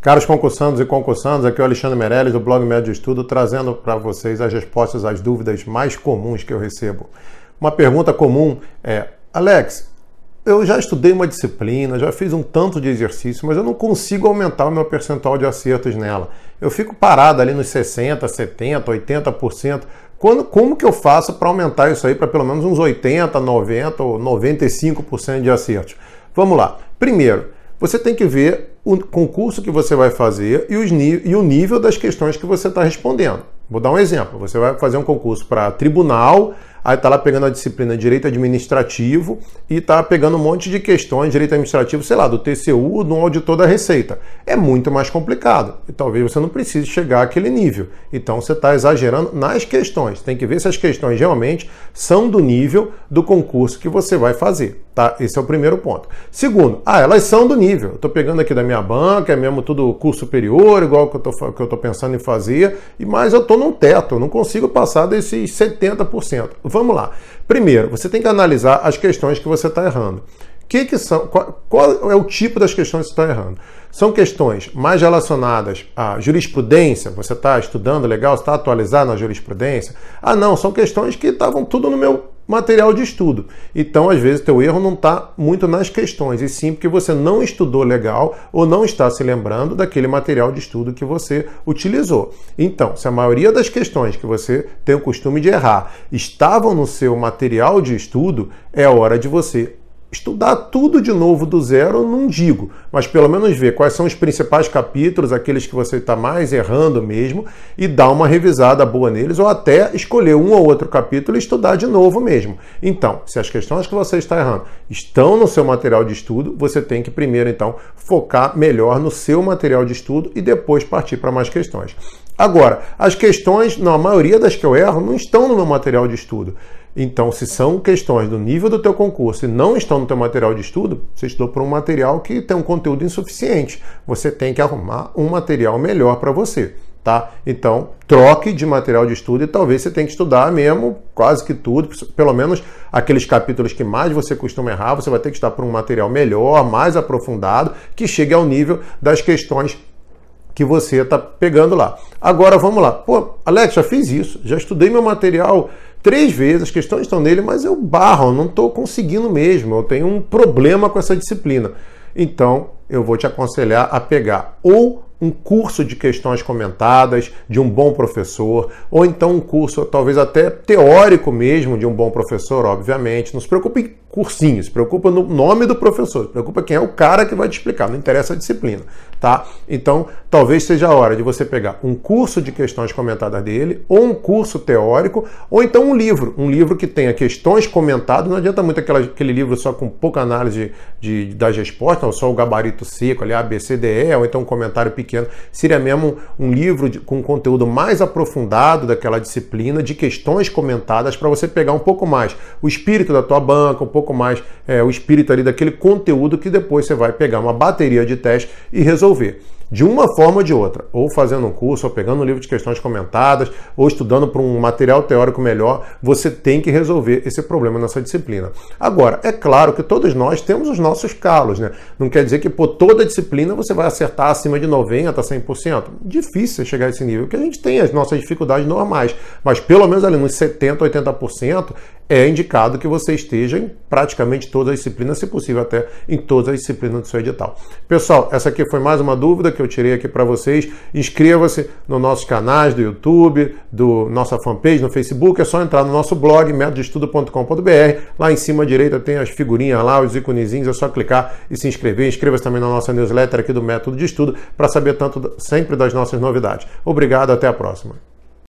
Caros concursantes e concursantes, aqui é o Alexandre Meirelles do blog Médio Estudo, trazendo para vocês as respostas às dúvidas mais comuns que eu recebo. Uma pergunta comum é: Alex, eu já estudei uma disciplina, já fiz um tanto de exercício, mas eu não consigo aumentar o meu percentual de acertos nela. Eu fico parado ali nos 60, 70, 80%. Quando, como que eu faço para aumentar isso aí para pelo menos uns 80, 90 ou 95% de acertos? Vamos lá. Primeiro, você tem que ver o concurso que você vai fazer e, os, e o nível das questões que você está respondendo. Vou dar um exemplo. Você vai fazer um concurso para tribunal, aí está lá pegando a disciplina Direito Administrativo e está pegando um monte de questões Direito Administrativo, sei lá, do TCU, do auditor da Receita. É muito mais complicado e talvez você não precise chegar àquele nível. Então você está exagerando nas questões. Tem que ver se as questões realmente são do nível do concurso que você vai fazer. Tá? Esse é o primeiro ponto. Segundo, ah, elas são do nível. Estou pegando aqui da minha banca, é mesmo tudo curso superior, igual que eu estou pensando em fazer, mas eu estou num teto, eu não consigo passar desses 70%. Vamos lá. Primeiro, você tem que analisar as questões que você está errando. Que que são, qual, qual, é o tipo das questões que você está errando? São questões mais relacionadas à jurisprudência, você está estudando legal, está atualizado na jurisprudência? Ah, não, são questões que estavam tudo no meu material de estudo. Então, às vezes, teu erro não está muito nas questões, e sim porque você não estudou legal ou não está se lembrando daquele material de estudo que você utilizou. Então, se a maioria das questões que você tem o costume de errar estavam no seu material de estudo, é hora de você estudar tudo de novo do zero, não digo, mas pelo menos ver quais são os principais capítulos, aqueles que você está mais errando mesmo, e dar uma revisada boa neles, ou até escolher um ou outro capítulo e estudar de novo mesmo. Então, se as questões que você está errando estão no seu material de estudo, você tem que primeiro, então, focar melhor no seu material de estudo e depois partir para mais questões. Agora, as questões, na maioria das que eu erro, não estão no meu material de estudo. Então, se são questões do nível do teu concurso e não estão no teu material de estudo, você estudou por um material que tem um conteúdo insuficiente. Você tem que arrumar um material melhor para você, tá? Então, troque de material de estudo e talvez você tenha que estudar mesmo quase que tudo, pelo menos aqueles capítulos que mais você costuma errar, você vai ter que estudar por um material melhor, mais aprofundado, que chegue ao nível das questões que você está pegando lá. Agora vamos lá. Pô, Alex, já fiz isso, já estudei meu material três vezes, as questões estão nele, mas eu barro, não estou conseguindo mesmo, eu tenho um problema com essa disciplina. Então, eu vou te aconselhar a pegar ou um curso de questões comentadas de um bom professor, ou então um curso talvez até teórico mesmo de um bom professor, obviamente. Não se preocupe em cursinho, se preocupa no nome do professor, se preocupa quem é o cara que vai te explicar, não interessa a disciplina, tá? Então, talvez seja a hora de você pegar um curso de questões comentadas dele, ou um curso teórico, ou então um livro, um livro que tenha questões comentadas, não adianta muito aquela, aquele livro só com pouca análise de, de das respostas, ou só o gabarito seco ali, A, B, C, D, E, ou então um comentário pequeno, seria mesmo um livro de, com conteúdo mais aprofundado daquela disciplina, de questões comentadas, para você pegar um pouco mais o espírito da tua banca, um pouco mais é, o espírito ali daquele conteúdo que depois você vai pegar uma bateria de teste e resolver de uma forma ou de outra, ou fazendo um curso, ou pegando um livro de questões comentadas, ou estudando para um material teórico melhor, você tem que resolver esse problema nessa disciplina. Agora, é claro que todos nós temos os nossos calos, né? Não quer dizer que por toda disciplina você vai acertar acima de 90%, 100%. Difícil chegar a esse nível, porque a gente tem as nossas dificuldades normais, mas pelo menos ali nos 70%, 80% é indicado que você esteja em praticamente todas as disciplinas, se possível até em todas as disciplinas do seu edital. Pessoal, essa aqui foi mais uma dúvida que eu tirei aqui para vocês. Inscreva-se nos nossos canais do YouTube, do nossa fanpage no Facebook, é só entrar no nosso blog métodoestudo.com.br. Lá em cima à direita tem as figurinhas lá, os iconezinhos, é só clicar e se inscrever. Inscreva-se também na nossa newsletter aqui do Método de Estudo para saber tanto sempre das nossas novidades. Obrigado, até a próxima.